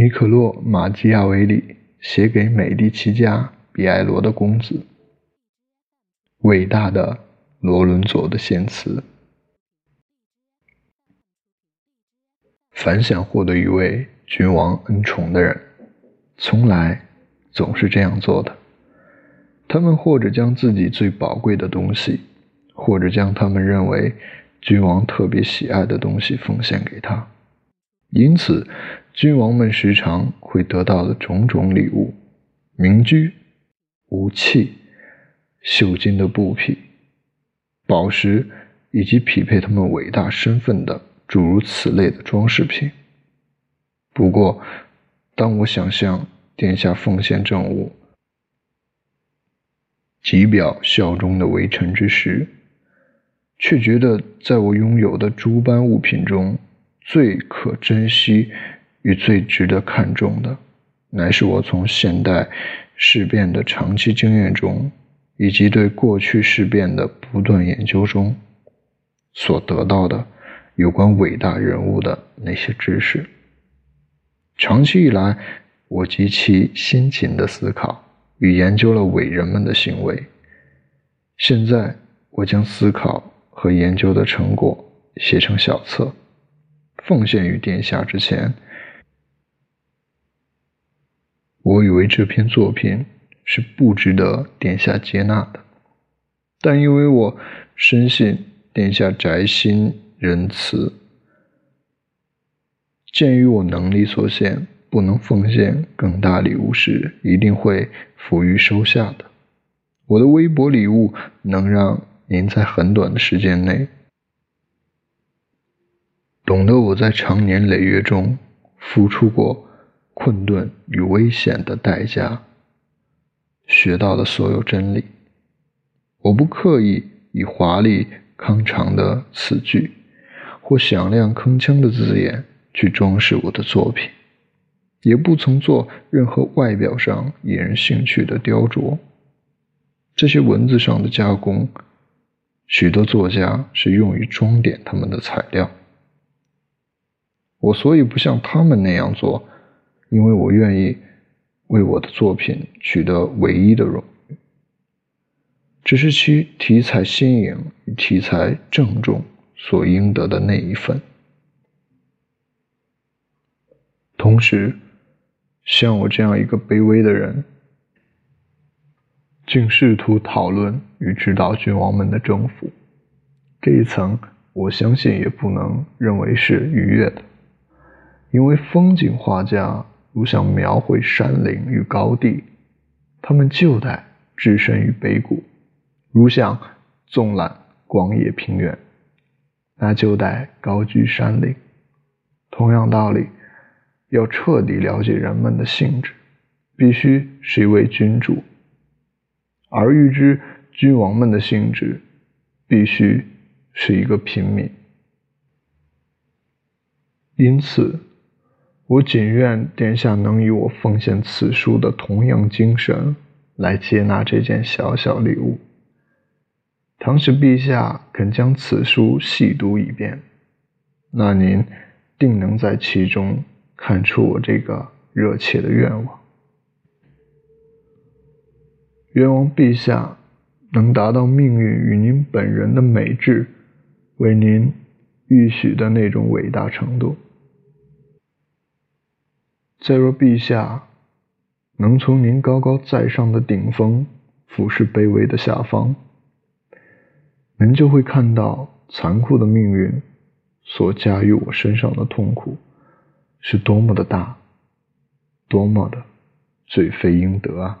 尼可洛·马基亚维里写给美第奇家比埃罗的公子，伟大的罗伦佐的献词。凡想获得一位君王恩宠的人，从来总是这样做的。他们或者将自己最宝贵的东西，或者将他们认为君王特别喜爱的东西奉献给他。因此，君王们时常会得到的种种礼物：名居、武器、绣金的布匹、宝石，以及匹配他们伟大身份的诸如此类的装饰品。不过，当我想象殿下奉献政务，极表效忠的微臣之时，却觉得在我拥有的诸般物品中，最可珍惜与最值得看重的，乃是我从现代事变的长期经验中，以及对过去事变的不断研究中所得到的有关伟大人物的那些知识。长期以来，我极其辛勤的思考。与研究了伟人们的行为，现在我将思考和研究的成果写成小册，奉献于殿下之前。我以为这篇作品是不值得殿下接纳的，但因为我深信殿下宅心仁慈，鉴于我能力所限。不能奉献更大礼物时，一定会付于收下的。我的微薄礼物能让您在很短的时间内懂得我在长年累月中付出过困顿与危险的代价，学到的所有真理。我不刻意以华丽康长的词句或响亮铿锵的字眼去装饰我的作品。也不曾做任何外表上引人兴趣的雕琢。这些文字上的加工，许多作家是用于装点他们的材料。我所以不像他们那样做，因为我愿意为我的作品取得唯一的荣誉，只是其题材新颖与题材郑重所应得的那一份。同时。像我这样一个卑微的人，竟试图讨论与指导君王们的征服，这一层我相信也不能认为是愉悦的，因为风景画家如想描绘山林与高地，他们就得置身于北谷；如想纵览广野平原，那就得高居山岭。同样道理。要彻底了解人们的性质，必须是一位君主；而预知君王们的性质，必须是一个平民。因此，我仅愿殿下能以我奉献此书的同样精神来接纳这件小小礼物。倘使陛下肯将此书细读一遍，那您定能在其中。看出我这个热切的愿望，愿望陛下能达到命运与您本人的美志为您预许的那种伟大程度。再若陛下能从您高高在上的顶峰俯视卑微的下方，您就会看到残酷的命运所加于我身上的痛苦。是多么的大，多么的罪非应得啊！